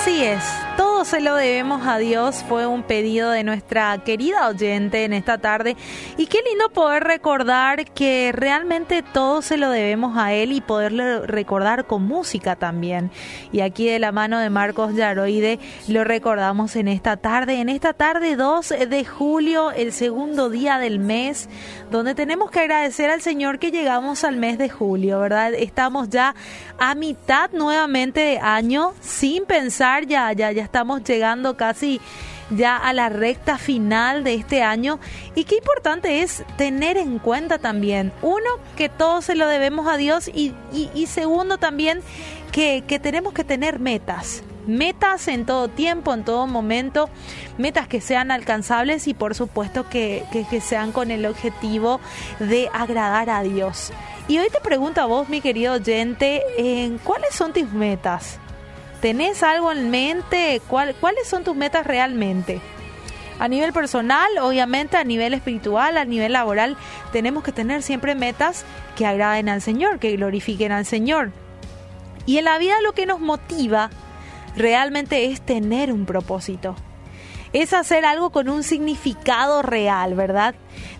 Así es, todo se lo debemos a Dios, fue un pedido de nuestra querida oyente en esta tarde y qué lindo poder recordar que realmente todo se lo debemos a Él y poderlo recordar con música también. Y aquí de la mano de Marcos Yaroide lo recordamos en esta tarde, en esta tarde 2 de julio, el segundo día del mes, donde tenemos que agradecer al Señor que llegamos al mes de julio, ¿verdad? Estamos ya a mitad nuevamente de año sin pensar, ya, ya, ya estamos llegando casi ya a la recta final de este año y qué importante es tener en cuenta también, uno, que todo se lo debemos a Dios y, segundo también que, que tenemos que tener metas, metas en todo tiempo, en todo momento, metas que sean alcanzables y por supuesto que, que, que, sean con el objetivo de agradar a Dios. Y hoy te pregunto a vos, mi querido oyente, ¿en ¿cuáles son tus metas? ¿Tenés algo en mente? ¿Cuáles son tus metas realmente? A nivel personal, obviamente, a nivel espiritual, a nivel laboral, tenemos que tener siempre metas que agraden al Señor, que glorifiquen al Señor. Y en la vida lo que nos motiva realmente es tener un propósito. Es hacer algo con un significado real, ¿verdad?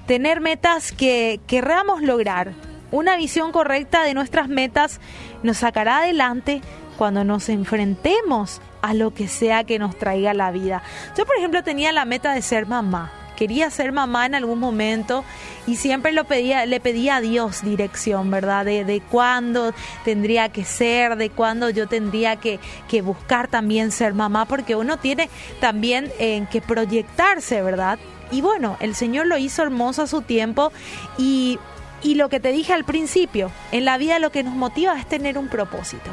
Tener metas que querramos lograr. Una visión correcta de nuestras metas nos sacará adelante cuando nos enfrentemos a lo que sea que nos traiga la vida. Yo, por ejemplo, tenía la meta de ser mamá. Quería ser mamá en algún momento y siempre lo pedía, le pedía a Dios dirección, ¿verdad? De, de cuándo tendría que ser, de cuándo yo tendría que, que buscar también ser mamá, porque uno tiene también en que proyectarse, ¿verdad? Y bueno, el Señor lo hizo hermoso a su tiempo y, y lo que te dije al principio, en la vida lo que nos motiva es tener un propósito.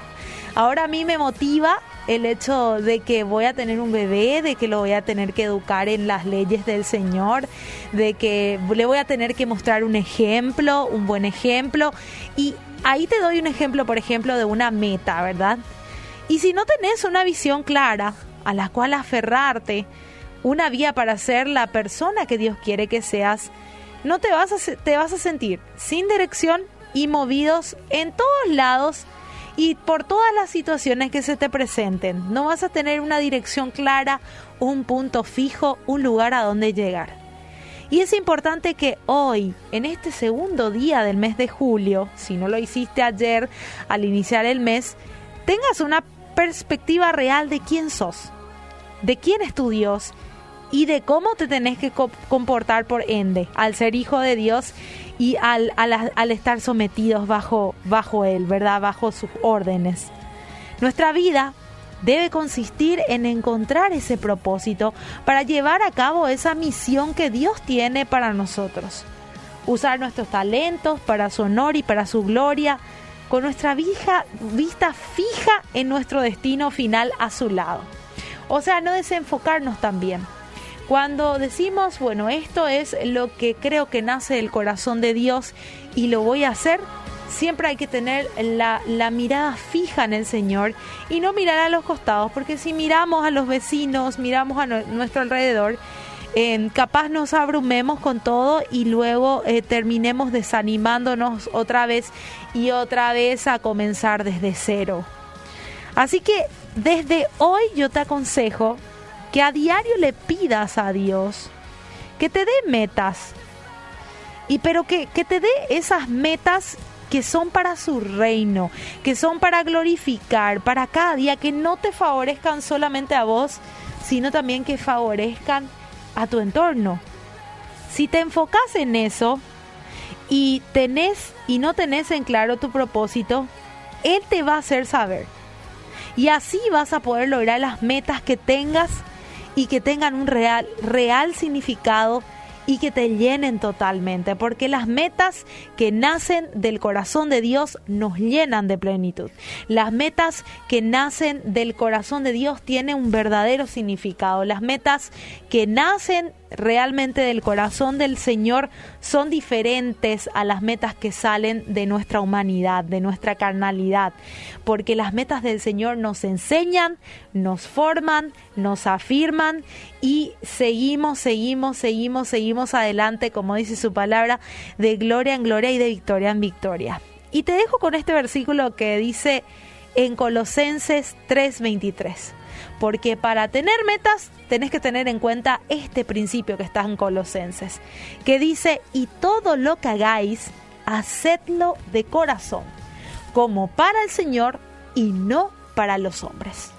Ahora a mí me motiva el hecho de que voy a tener un bebé, de que lo voy a tener que educar en las leyes del Señor, de que le voy a tener que mostrar un ejemplo, un buen ejemplo. Y ahí te doy un ejemplo, por ejemplo, de una meta, ¿verdad? Y si no tenés una visión clara a la cual aferrarte, una vía para ser la persona que Dios quiere que seas, no te vas a, te vas a sentir sin dirección y movidos en todos lados y por todas las situaciones que se te presenten. No vas a tener una dirección clara, un punto fijo, un lugar a donde llegar. Y es importante que hoy, en este segundo día del mes de julio, si no lo hiciste ayer al iniciar el mes, tengas una perspectiva real de quién sos, de quién es tu Dios y de cómo te tenés que comportar por ende al ser hijo de Dios y al, al, estar sometidos bajo, bajo Él, ¿verdad? Bajo sus órdenes. Nuestra vida debe consistir en encontrar ese propósito para llevar a cabo esa misión que Dios tiene para nosotros. Usar nuestros talentos para su honor y para su gloria, con nuestra vista fija en nuestro destino final a su lado. O sea, no desenfocarnos también cuando decimos, bueno, esto es lo que creo que nace del corazón de Dios y lo voy a hacer, siempre hay que tener la, mirada fija en el Señor y no mirar a los costados, porque si miramos a los vecinos, miramos a nuestro alrededor, eh, capaz nos abrumemos con todo y luego eh, terminemos desanimándonos otra vez y otra vez a comenzar desde cero. Así que desde hoy yo te aconsejo que a diario le pidas a Dios que te dé metas. Y pero que, que te dé esas metas que son para su reino, que son para glorificar, para cada día, que no te favorezcan solamente a vos, sino también que favorezcan a tu entorno. Si te enfocas en eso y tenés y no tenés en claro tu propósito, Él te va a hacer saber. Y así vas a poder lograr las metas que tengas y que tengan un real, real significado y que te llenen totalmente, porque las metas que nacen del corazón de Dios nos llenan de plenitud. Las metas que nacen del corazón de Dios tienen un verdadero significado. Las metas que nacen realmente del corazón del Señor son diferentes a las metas que salen de nuestra humanidad, de nuestra carnalidad, porque las metas del Señor nos enseñan, nos forman, nos afirman y seguimos, seguimos, seguimos, seguimos adelante, como dice su palabra, de gloria en gloria y de victoria en victoria. Y te dejo con este versículo que dice en Colosenses 3:23. Porque para tener metas tenés que tener en cuenta este principio que está en Colosenses, que dice, y todo lo que hagáis, hacedlo de corazón, como para el Señor y no para los hombres.